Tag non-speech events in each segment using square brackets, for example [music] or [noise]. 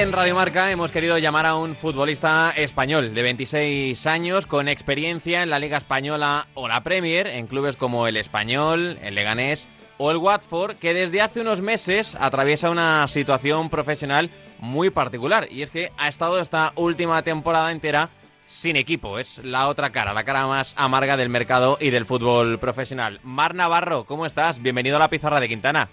en Radio Marca hemos querido llamar a un futbolista español de 26 años con experiencia en la Liga Española o la Premier, en clubes como el Español, el Leganés o el Watford, que desde hace unos meses atraviesa una situación profesional muy particular. Y es que ha estado esta última temporada entera sin equipo. Es la otra cara, la cara más amarga del mercado y del fútbol profesional. Mar Navarro, ¿cómo estás? Bienvenido a la pizarra de Quintana.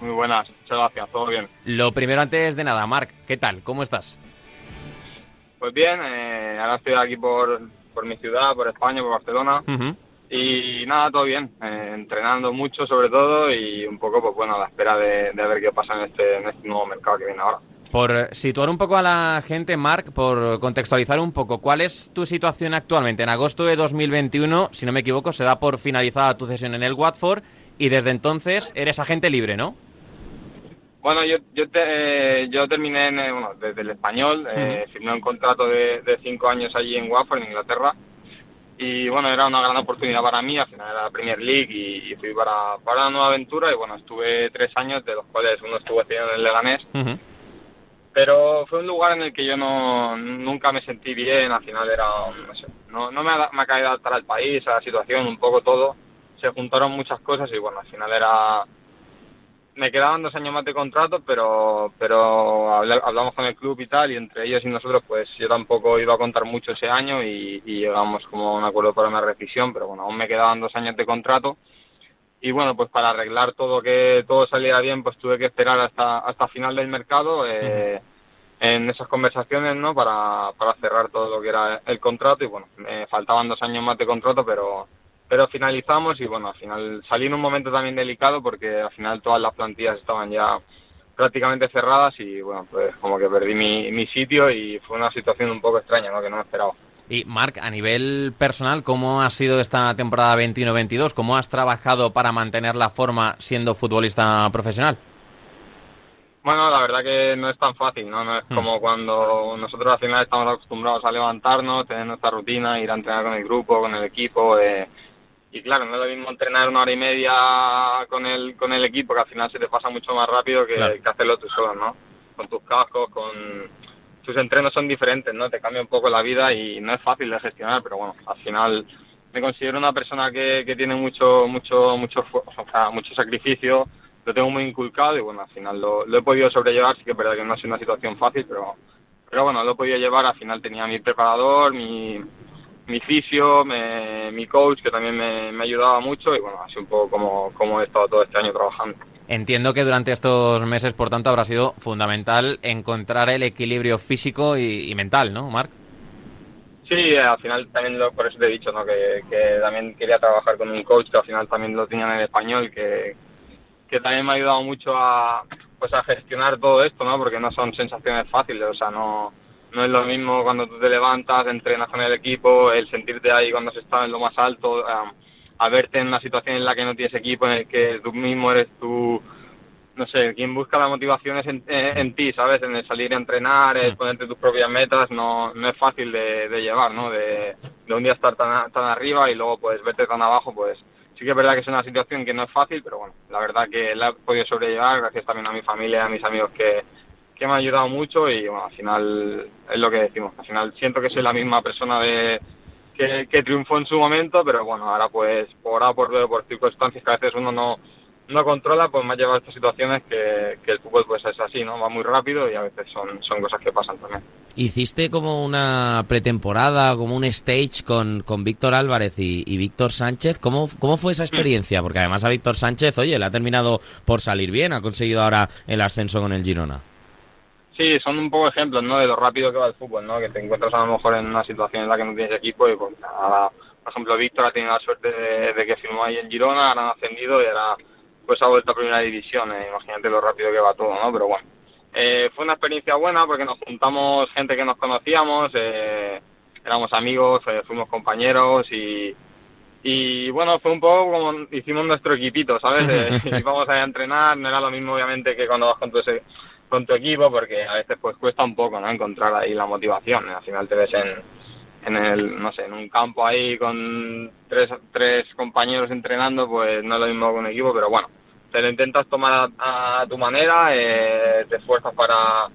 Muy buenas, muchas gracias, todo bien. Lo primero antes de nada, Marc, ¿qué tal? ¿Cómo estás? Pues bien, eh, ahora estoy aquí por, por mi ciudad, por España, por Barcelona. Y nada, todo bien, eh, entrenando mucho sobre todo y un poco, pues bueno, a la espera de, ver qué pasa en este, en este nuevo mercado que viene ahora. Por situar un poco a la gente, Marc, por contextualizar un poco, ¿cuál es tu situación actualmente? En agosto de 2021, si no me equivoco, se da por finalizada tu cesión en el Watford y desde entonces eres agente libre, ¿no? Bueno, yo yo, te, yo terminé en, bueno, desde el español, eh, firmé un contrato de, de cinco años allí en Watford, en Inglaterra, y bueno, era una gran oportunidad para mí, al final era la Premier League y, fui para, para una nueva aventura y bueno, estuve tres años, de los cuales uno estuvo haciendo en el Leganés, pero fue un lugar en el que yo no, nunca me sentí bien, al final era, no sé, no, no me, ha, me ha caído adaptar al país, a la situación, un poco todo, se juntaron muchas cosas y bueno, al final era me quedaban dos años más de contrato, pero pero hablamos con el club y tal, y entre ellos y nosotros, pues yo tampoco iba a contar mucho ese año y, llegamos como a un acuerdo para una rescisión, pero bueno, aún me quedaban dos años de contrato. Y bueno, pues para arreglar todo, que todo saliera bien, pues tuve que esperar hasta, hasta final del mercado eh, en esas conversaciones, ¿no? Para, para cerrar todo lo que era el contrato y bueno, me faltaban dos años más de contrato, pero pero finalizamos y bueno, al final salí en un momento también delicado porque al final todas las plantillas estaban ya prácticamente cerradas y bueno, pues como que perdí mi, mi sitio y fue una situación un poco extraña, ¿no? Que no me esperaba. Y Marc, a nivel personal, ¿cómo ha sido esta temporada 21-22? ¿Cómo has trabajado para mantener la forma siendo futbolista profesional? Bueno, la verdad que no es tan fácil, ¿no? No es hmm. como cuando nosotros al final estamos acostumbrados a levantarnos, tener nuestra rutina, ir a entrenar con el grupo, con el equipo, eh, y claro, no es lo mismo entrenar una hora y media con el, con el equipo, que al final se te pasa mucho más rápido que, hacerlo tú solo, ¿no? Con tus cascos, con... Tus entrenos son diferentes, ¿no? Te cambia un poco la vida y no es fácil de gestionar, pero bueno, al final me considero una persona que, que tiene mucho, mucho, mucho, o sea, mucho sacrificio, lo tengo muy inculcado y bueno, al final lo, lo he podido sobrellevar, sí que es verdad que no ha sido una situación fácil, pero, pero bueno, lo he podido llevar, al final tenía mi preparador, mi mi fisio, mi coach, que también me, me, ayudaba mucho y bueno, así un poco como, como he estado todo este año trabajando. Entiendo que durante estos meses, por tanto, habrá sido fundamental encontrar el equilibrio físico y, mental, ¿no, Marc? Sí, al final también lo, por eso te he dicho, ¿no? Que, que, también quería trabajar con un coach que al final también lo tenía en español, que, que también me ha ayudado mucho a, pues a gestionar todo esto, ¿no? Porque no son sensaciones fáciles, o sea, no no es lo mismo cuando tú te levantas, entrenas con el equipo, el sentirte ahí cuando se está en lo más alto, a, verte en una situación en la que no tienes equipo, en el que tú mismo eres tú, no sé, quien busca la motivación es en, ti, ¿sabes? En el salir a entrenar, el ponerte tus propias metas, no, no es fácil de, llevar, ¿no? De, de, un día estar tan, tan arriba y luego pues verte tan abajo, pues sí que es verdad que es una situación que no es fácil, pero bueno, la verdad que la he podido sobrellevar gracias también a mi familia, a mis amigos que que me ha ayudado mucho y bueno, al final es lo que decimos, al final siento que soy la misma persona de que, triunfó en su momento, pero bueno, ahora pues por A, por B, por circunstancias que a veces uno no, no controla, pues me ha llevado a estas situaciones que, que, el fútbol pues es así, ¿no? Va muy rápido y a veces son, son cosas que pasan también. Hiciste como una pretemporada, como un stage con, con Víctor Álvarez y, y Víctor Sánchez. ¿Cómo, ¿Cómo fue esa experiencia? Porque además a Víctor Sánchez, oye, le ha terminado por salir bien, ha conseguido ahora el ascenso con el Girona. Sí, son un poco ejemplos, ¿no? De lo rápido que va el fútbol, ¿no? Que te encuentras a lo mejor en una situación en la que no tienes equipo y, pues, nada, por ejemplo, Víctor ha tenido la suerte de, que firmó ahí en Girona, ahora han ascendido y ahora, pues, ha vuelto a primera división. Eh, imagínate lo rápido que va todo, ¿no? Pero bueno, eh, fue una experiencia buena porque nos juntamos gente que nos conocíamos, eh, éramos amigos, eh, fuimos compañeros y, y bueno, fue un poco como hicimos nuestro equipito, ¿sabes? [laughs] Eh, íbamos a entrenar, no era lo mismo obviamente que cuando vas con tu, con tu equipo, porque a veces pues cuesta un poco, ¿no? Encontrar ahí la motivación, al final te ves en, en el, no sé, en un campo ahí con tres, tres compañeros entrenando, pues no es lo mismo con un equipo, pero bueno, te lo intentas tomar a, tu manera, eh, te esfuerzas para,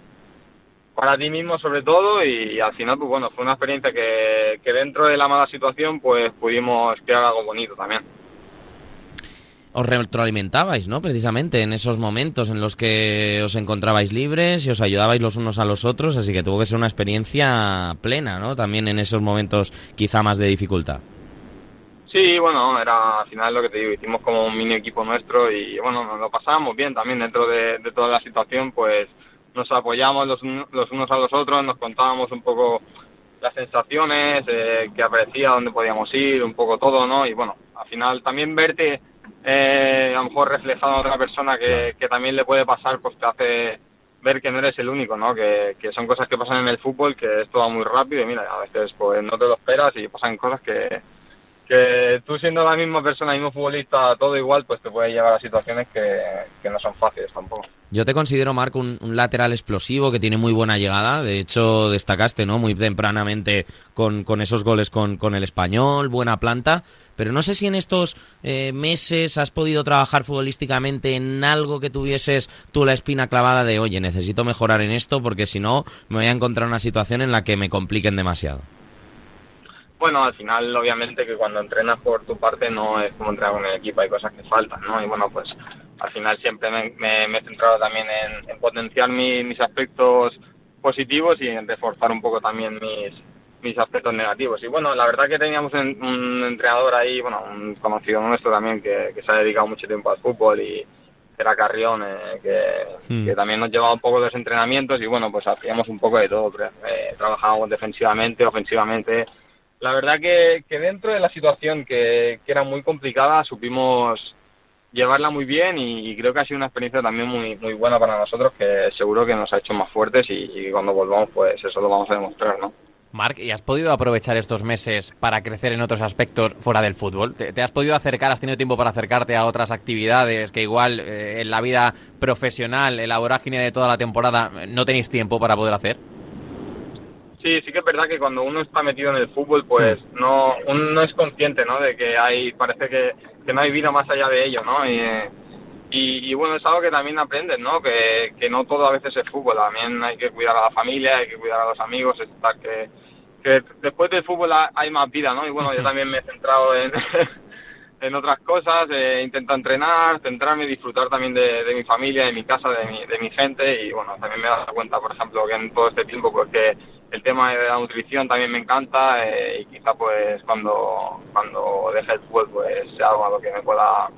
para ti mismo sobre todo y, al final, pues bueno, fue una experiencia que, que dentro de la mala situación, pues pudimos crear algo bonito también os retroalimentabais, ¿no? Precisamente en esos momentos en los que os encontrabais libres y os ayudabais los unos a los otros, así que tuvo que ser una experiencia plena, ¿no? También en esos momentos quizá más de dificultad. Sí, bueno, era al final lo que te digo, hicimos como un mini equipo nuestro y bueno, nos lo pasábamos bien también dentro de, toda la situación, pues nos apoyamos los, unos a los otros, nos contábamos un poco las sensaciones, eh, que aparecía, dónde podíamos ir, un poco todo, ¿no? Y bueno, al final también verte eh, a lo mejor reflejado en otra persona que, que, también le puede pasar, pues te hace ver que no eres el único, ¿no? Que, que son cosas que pasan en el fútbol, que esto va muy rápido y mira, a veces pues no te lo esperas y pasan cosas que, que tú siendo la misma persona, mismo futbolista, todo igual, pues te puede llevar a situaciones que, que no son fáciles tampoco. Yo te considero, Marco, un, lateral explosivo que tiene muy buena llegada. De hecho, destacaste ¿no? muy tempranamente con, con esos goles con, con, el español, buena planta. Pero no sé si en estos eh, meses has podido trabajar futbolísticamente en algo que tuvieses tú la espina clavada de, oye, necesito mejorar en esto porque si no me voy a encontrar una situación en la que me compliquen demasiado. Bueno, al final, obviamente, que cuando entrenas por tu parte no es como entrenar con el equipo, hay cosas que faltan, ¿no? Y bueno, pues al final siempre me, he centrado también en, potenciar mis aspectos positivos y en reforzar un poco también mis, mis aspectos negativos. Y bueno, la verdad que teníamos un, entrenador ahí, bueno, un conocido nuestro también que, se ha dedicado mucho tiempo al fútbol y era Carrión, eh, hmm. que, también nos llevaba un poco de los entrenamientos y bueno, pues hacíamos un poco de todo. Eh, trabajábamos defensivamente, ofensivamente la verdad que, dentro de la situación que, que, era muy complicada supimos llevarla muy bien y, creo que ha sido una experiencia también muy muy buena para nosotros que seguro que nos ha hecho más fuertes y, cuando volvamos pues eso lo vamos a demostrar, ¿no? Marc, ¿y has podido aprovechar estos meses para crecer en otros aspectos fuera del fútbol? ¿Te, has podido acercar, has tenido tiempo para acercarte a otras actividades que igual eh, en la vida profesional, en la vorágine de toda la temporada, no tenéis tiempo para poder hacer? Sí, sí que es verdad que cuando uno está metido en el fútbol, pues no, uno no es consciente, ¿no? De que hay, parece que, que no hay vida más allá de ello, ¿no? Y, y, bueno, es algo que también aprendes, ¿no? Que, que no todo a veces es fútbol, también hay que cuidar a la familia, hay que cuidar a los amigos, está que, que después del fútbol hay más vida, ¿no? Y bueno, yo [laughs] también me he centrado en, en otras cosas, eh, intento entrenar, centrarme, disfrutar también de, de, mi familia, de mi casa, de mi, de mi gente y bueno, también me he dado cuenta, por ejemplo, que en todo este tiempo, pues que el tema de la nutrición también me encanta eh, y quizá pues cuando, cuando deje el fútbol pues sea algo a lo que me pueda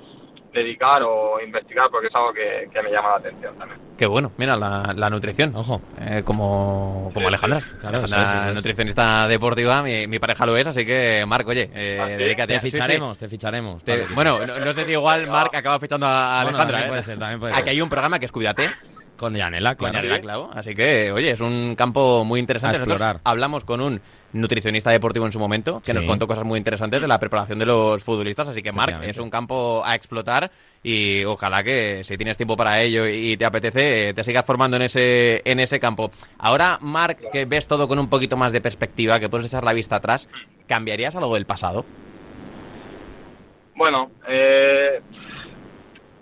dedicar o investigar porque es algo que, me llama la atención también. Qué bueno, mira, la, nutrición, ojo, eh, como, como Alejandra. Claro, nutricionista deportiva, mi, pareja lo es, así que Marc, oye, eh, ¿Ah, dedícate. Te ficharemos, te ficharemos. bueno, no, sé si igual Marc acaba fichando a Alejandra. También puede ser, también puede ser. Aquí hay un programa que es Cuídate con Yanela, claro. claro. Así que, oye, es un campo muy interesante. explorar. hablamos con un nutricionista deportivo en su momento, que nos contó cosas muy interesantes de la preparación de los futbolistas. Así que, Marc, es un campo a explotar y ojalá que si tienes tiempo para ello y te apetece, te sigas formando en ese, en ese campo. Ahora, Marc, que ves todo con un poquito más de perspectiva, que puedes echar la vista atrás, ¿cambiarías algo del pasado? Bueno, eh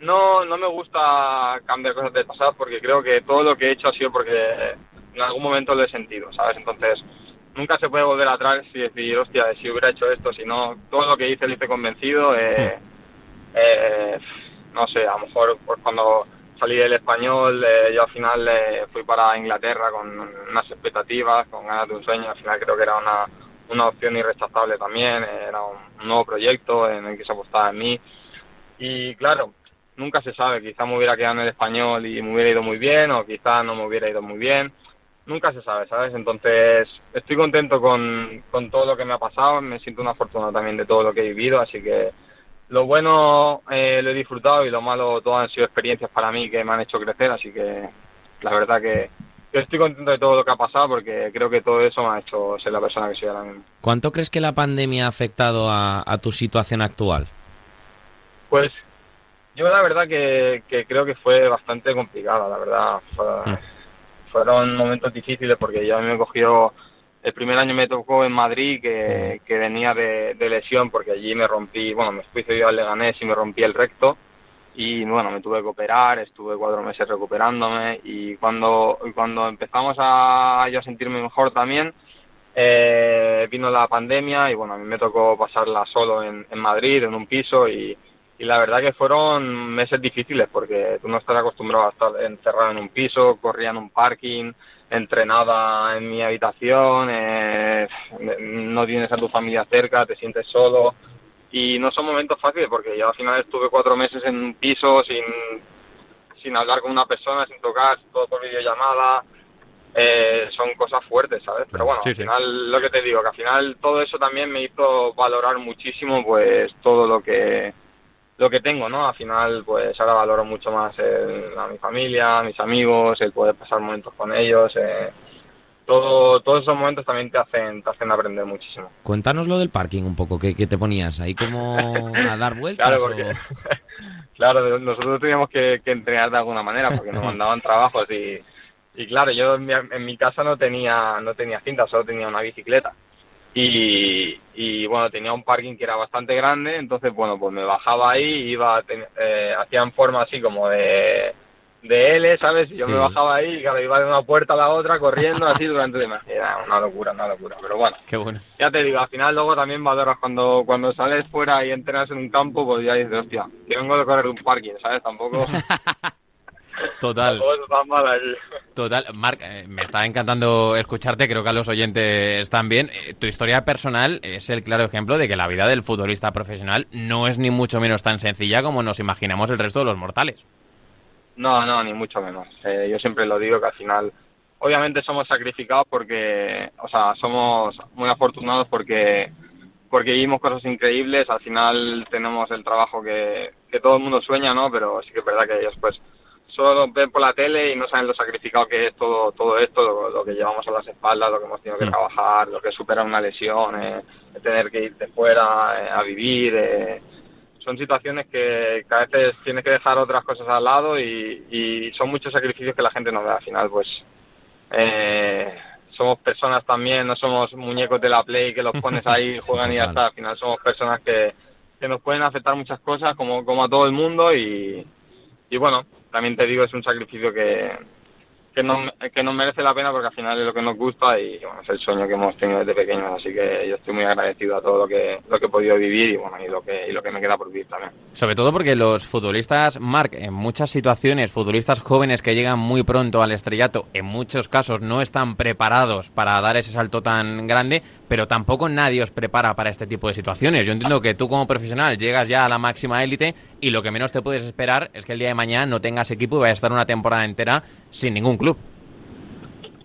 no, no me gusta cambiar cosas del pasado porque creo que todo lo que he hecho ha sido porque en algún momento lo he sentido, ¿sabes? Entonces, nunca se puede volver atrás y decir, hostia, si hubiera hecho esto, si no, todo lo que hice lo hice convencido. Eh, eh, no sé, a lo mejor pues, cuando salí del español, eh, yo al final fui para Inglaterra con unas expectativas, con ganas de un sueño, al final creo que era una, una opción irrechazable también, era un nuevo proyecto en el que se apostaba en mí. Y claro, nunca se sabe, quizá me hubiera quedado en el español y me hubiera ido muy bien o quizá no me hubiera ido muy bien, nunca se sabe, ¿sabes? Entonces estoy contento con, con todo lo que me ha pasado, me siento una fortuna también de todo lo que he vivido, así que lo bueno eh, lo he disfrutado y lo malo todo han sido experiencias para mí que me han hecho crecer, así que la verdad que, estoy contento de todo lo que ha pasado porque creo que todo eso me ha hecho ser la persona que soy ahora mismo. ¿Cuánto crees que la pandemia ha afectado a, a tu situación actual? Pues yo la verdad que, creo que fue bastante complicada, la verdad. Mm. Fueron momentos difíciles porque ya me cogió, el primer año me tocó en Madrid que, venía de, lesión porque allí me rompí, bueno, me fui cedido al Leganés y me rompí el recto y bueno, me tuve que operar, estuve cuatro meses recuperándome y cuando, cuando empezamos a yo a sentirme mejor también, eh, vino la pandemia y bueno, a mí me tocó pasarla solo en, en Madrid, en un piso y, y la verdad que fueron meses difíciles porque tú no estás acostumbrado a estar encerrado en un piso, corría en un parking, entrenada en mi habitación, eh, no tienes a tu familia cerca, te sientes solo. Y no son momentos fáciles porque yo al final estuve cuatro meses en un piso sin, sin hablar con una persona, sin tocar, todo por videollamada, eh, son cosas fuertes, ¿sabes? Pero bueno, al final lo que te digo, que al final todo eso también me hizo valorar muchísimo pues todo lo que lo que tengo, ¿no? Al final, pues ahora valoro mucho más a mi familia, a mis amigos, el poder pasar momentos con ellos. Eh, todo, todos esos momentos también te hacen, te hacen aprender muchísimo. Cuéntanos lo del parking un poco, ¿qué, te ponías? ¿Ahí como a dar [laughs] vueltas? claro, porque, [laughs] claro, nosotros teníamos que, entrenar de alguna manera porque nos mandaban trabajos y, y claro, yo en mi, en mi casa no tenía, no tenía cinta, solo tenía una bicicleta. Y, y, bueno, tenía un parking que era bastante grande, entonces bueno, pues me bajaba ahí, iba, eh, hacían forma así como de, de L, ¿sabes? Y yo me bajaba ahí y claro, iba de una puerta a la otra corriendo así durante de Era una locura, una locura, pero bueno. Qué bueno. Ya te digo, al final luego también valoras cuando, cuando sales fuera y entrenas en un campo, pues ya dices, hostia, que vengo de correr un parking, ¿sabes? Tampoco... [laughs] Total. Total. Marc, eh, me está encantando escucharte, creo que a los oyentes también. Eh, tu historia personal es el claro ejemplo de que la vida del futbolista profesional no es ni mucho menos tan sencilla como nos imaginamos el resto de los mortales. No, no, ni mucho menos. Eh, yo siempre lo digo que al final, obviamente somos sacrificados porque, o sea, somos muy afortunados porque porque vivimos cosas increíbles, al final tenemos el trabajo que, que todo el mundo sueña, ¿no? Pero sí que es verdad que ellos pues solo ven por la tele y no saben lo sacrificado que es todo todo esto, lo, que llevamos a las espaldas, lo que hemos tenido que mm. trabajar, lo que supera una lesión, eh, tener que irte fuera eh, a vivir. Eh. Son situaciones que, a veces tienes que dejar otras cosas al lado y, son muchos sacrificios que la gente no ve. Al final, pues eh, somos personas también, no somos muñecos de la Play que los pones ahí, [laughs] juegan y ya está. Al final somos personas que, que nos pueden afectar muchas cosas como, como a todo el mundo y, y bueno, también te digo, es un sacrificio que, que no, que no merece la pena porque al final es lo que nos gusta y bueno, es el sueño que hemos tenido desde pequeños, así que yo estoy muy agradecido a todo lo que, lo que he podido vivir y bueno, y lo que, y lo que me queda por vivir también. Sobre todo porque los futbolistas, Marc, en muchas situaciones, futbolistas jóvenes que llegan muy pronto al estrellato, en muchos casos no están preparados para dar ese salto tan grande, pero tampoco nadie os prepara para este tipo de situaciones. Yo entiendo que tú como profesional llegas ya a la máxima élite y lo que menos te puedes esperar es que el día de mañana no tengas equipo y vayas a estar una temporada entera sin ningún club.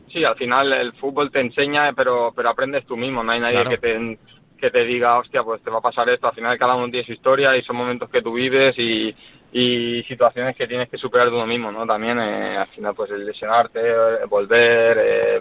Sí, al final el fútbol te enseña, pero pero aprendes tú mismo. No hay nadie que te que te diga, hostia, pues te va a pasar esto. Al final cada uno tiene su historia y son momentos que tú vives y, y situaciones que tienes que superar de uno mismo, ¿no? También eh, al final pues el lesionarte, volver, eh,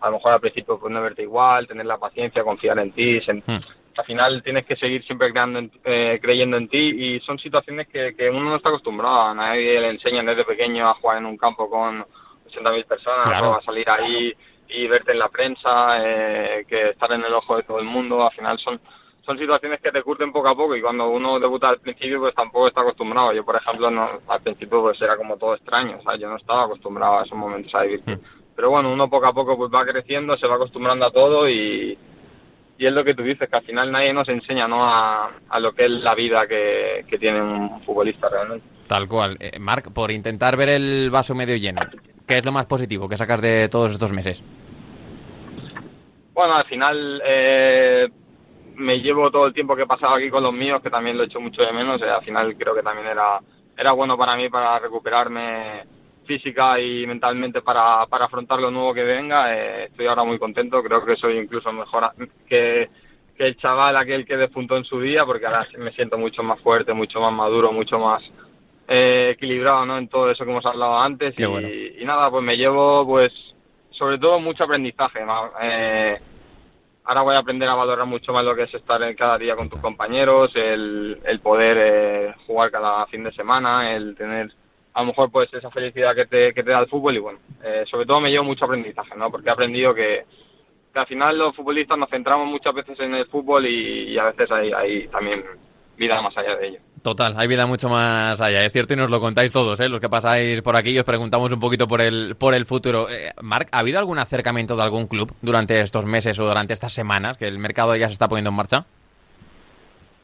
a lo mejor al principio pues no verte igual, tener la paciencia, confiar en ti. Hmm. Al final tienes que seguir siempre creando eh, creyendo en ti y son situaciones que, que uno no está acostumbrado. A nadie le enseña desde pequeño a jugar en un campo con 80.000 personas, claro. a salir ahí y verte en la prensa, eh, que estar en el ojo de todo el mundo, al final son son situaciones que te curten poco a poco y cuando uno debuta al principio pues tampoco está acostumbrado. Yo por ejemplo no, al principio pues era como todo extraño, o sea, yo no estaba acostumbrado a esos momentos a vivir. Mm. Pero bueno, uno poco a poco pues va creciendo, se va acostumbrando a todo y, y es lo que tú dices, que al final nadie nos enseña ¿no? a, a lo que es la vida que, que tiene un futbolista realmente. Tal cual. Eh, Marc, por intentar ver el vaso medio lleno, ¿Qué es lo más positivo que sacas de todos estos meses? Bueno, al final eh, me llevo todo el tiempo que he pasado aquí con los míos, que también lo he hecho mucho de menos. Eh, al final creo que también era, era bueno para mí para recuperarme física y mentalmente para, para afrontar lo nuevo que venga. Eh, estoy ahora muy contento, creo que soy incluso mejor que, que el chaval aquel que despuntó en su día, porque ahora me siento mucho más fuerte, mucho más maduro, mucho más eh, equilibrado ¿no? en todo eso que hemos hablado antes y, nada, pues me llevo pues sobre todo mucho aprendizaje. Eh, ahora voy a aprender a valorar mucho más lo que es estar cada día con tus compañeros, el, el poder eh, jugar cada fin de semana, el tener a lo mejor pues esa felicidad que te, que te da el fútbol y bueno, eh, sobre todo me llevo mucho aprendizaje, ¿no? Porque he aprendido que, que, al final los futbolistas nos centramos muchas veces en el fútbol y, a veces hay, hay también vida más allá de ello. Total, hay vida mucho más allá, es cierto, y nos lo contáis todos, ¿eh? los que pasáis por aquí y os preguntamos un poquito por el, por el futuro. Eh, Marc, ¿ha habido algún acercamiento de algún club durante estos meses o durante estas semanas que el mercado ya se está poniendo en marcha?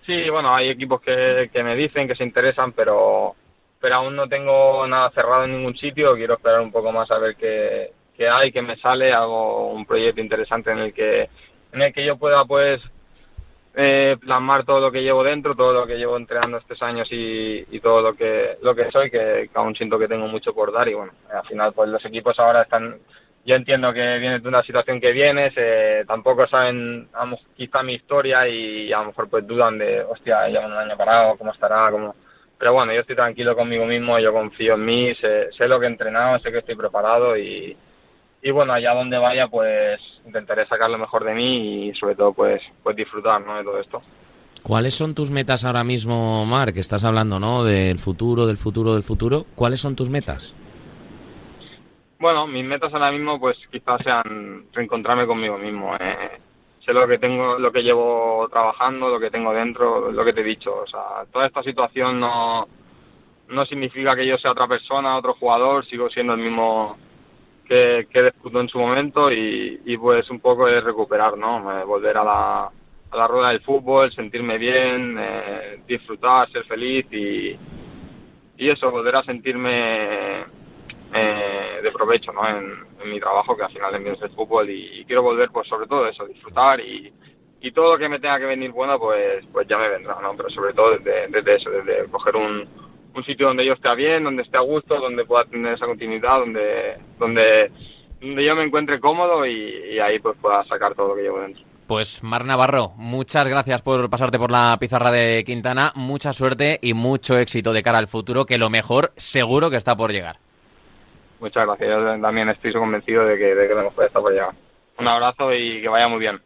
Sí, bueno, hay equipos que, que me dicen que se interesan, pero, pero aún no tengo nada cerrado en ningún sitio. Quiero esperar un poco más a ver qué, qué hay, qué me sale. Hago un proyecto interesante en el que, en el que yo pueda, pues, eh, plasmar todo lo que llevo dentro, todo lo que llevo entrenando estos años y, y todo lo que lo que soy, que, que, aún siento que tengo mucho por dar y bueno, al final pues los equipos ahora están, yo entiendo que vienes de una situación que vienes, eh, tampoco saben a quizá mi historia y a lo mejor pues dudan de, hostia, llevan un año parado, cómo estará, cómo... Pero bueno, yo estoy tranquilo conmigo mismo, yo confío en mí, sé, sé lo que he entrenado, sé que estoy preparado y, y bueno, allá donde vaya, pues intentaré sacar lo mejor de mí y sobre todo, pues, pues disfrutar ¿no? de todo esto. ¿Cuáles son tus metas ahora mismo, Marc? Estás hablando, ¿no? Del futuro, del futuro, del futuro. ¿Cuáles son tus metas? Bueno, mis metas ahora mismo, pues quizás sean reencontrarme conmigo mismo. Eh. Sé lo que tengo, lo que llevo trabajando, lo que tengo dentro, lo que te he dicho. O sea, toda esta situación no, no significa que yo sea otra persona, otro jugador. Sigo siendo el mismo que, que disputó en su momento y, pues un poco es recuperar, ¿no? Volver a la, a la rueda del fútbol, sentirme bien, eh, disfrutar, ser feliz y, y eso, volver a sentirme eh, de provecho, ¿no? En, mi trabajo, que al final es el fútbol y, y, quiero volver, pues sobre todo eso, disfrutar y, y todo lo que me tenga que venir bueno, pues, pues ya me vendrá, ¿no? Pero sobre todo desde, desde eso, desde coger un un sitio donde yo esté bien, donde esté a gusto, donde pueda tener esa continuidad, donde, donde, donde yo me encuentre cómodo y, y, ahí pues pueda sacar todo lo que llevo dentro. Pues Mar Navarro, muchas gracias por pasarte por la pizarra de Quintana, mucha suerte y mucho éxito de cara al futuro, que lo mejor seguro que está por llegar. Muchas gracias, yo también estoy convencido de que, de que lo mejor está por llegar. Un abrazo y que vaya muy bien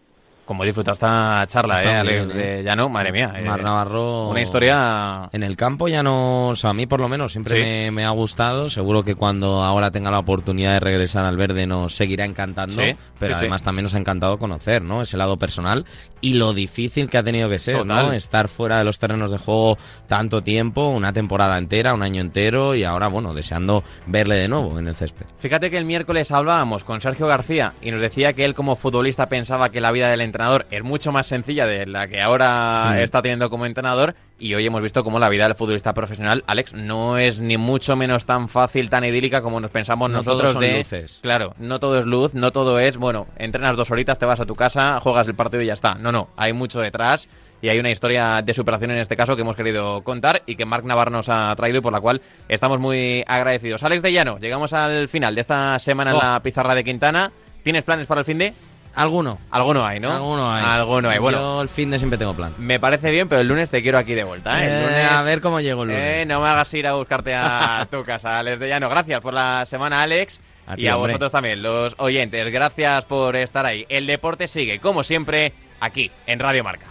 como disfruta esta charla, ¿eh, Alex? ¿eh? De Llano, madre mía. Mar Navarro. Una historia. En el campo ya no. O sea, a mí por lo menos siempre sí. me, me, ha gustado. Seguro que cuando ahora tenga la oportunidad de regresar al verde nos seguirá encantando. Sí, pero sí, además también nos ha encantado conocer, ¿no? Ese lado personal y lo difícil que ha tenido que ser, Total. ¿no? Estar fuera de los terrenos de juego tanto tiempo, una temporada entera, un año entero y ahora, bueno, deseando verle de nuevo en el césped. Fíjate que el miércoles hablábamos con Sergio García y nos decía que él como futbolista pensaba que la vida del entrenador es mucho más sencilla de la que ahora mm. está teniendo como entrenador y hoy hemos visto cómo la vida del futbolista profesional, Alex, no es ni mucho menos tan fácil, tan idílica como nos pensamos no nosotros son de luces. Claro, no todo es luz, no todo es, bueno, entrenas dos horitas, te vas a tu casa, juegas el partido y ya está. No, no, hay mucho detrás y hay una historia de superación en este caso que hemos querido contar y que Marc Navarro nos ha traído y por la cual estamos muy agradecidos. Alex de Llano, llegamos al final de esta semana oh. en la pizarra de Quintana. ¿Tienes planes para el fin de? Alguno. Alguno hay, ¿no? Alguno hay. Alguno hay. Bueno, yo el fin de siempre tengo plan. Me parece bien, pero el lunes te quiero aquí de vuelta, ¿eh? eh lunes, a ver cómo llego el lunes. Eh, no me hagas ir a buscarte a tu casa, Alex de Llano. Gracias por la semana, Alex. A ti, y a hombre. vosotros también, los oyentes. Gracias por estar ahí. El deporte sigue, como siempre, aquí, en Radio Marca.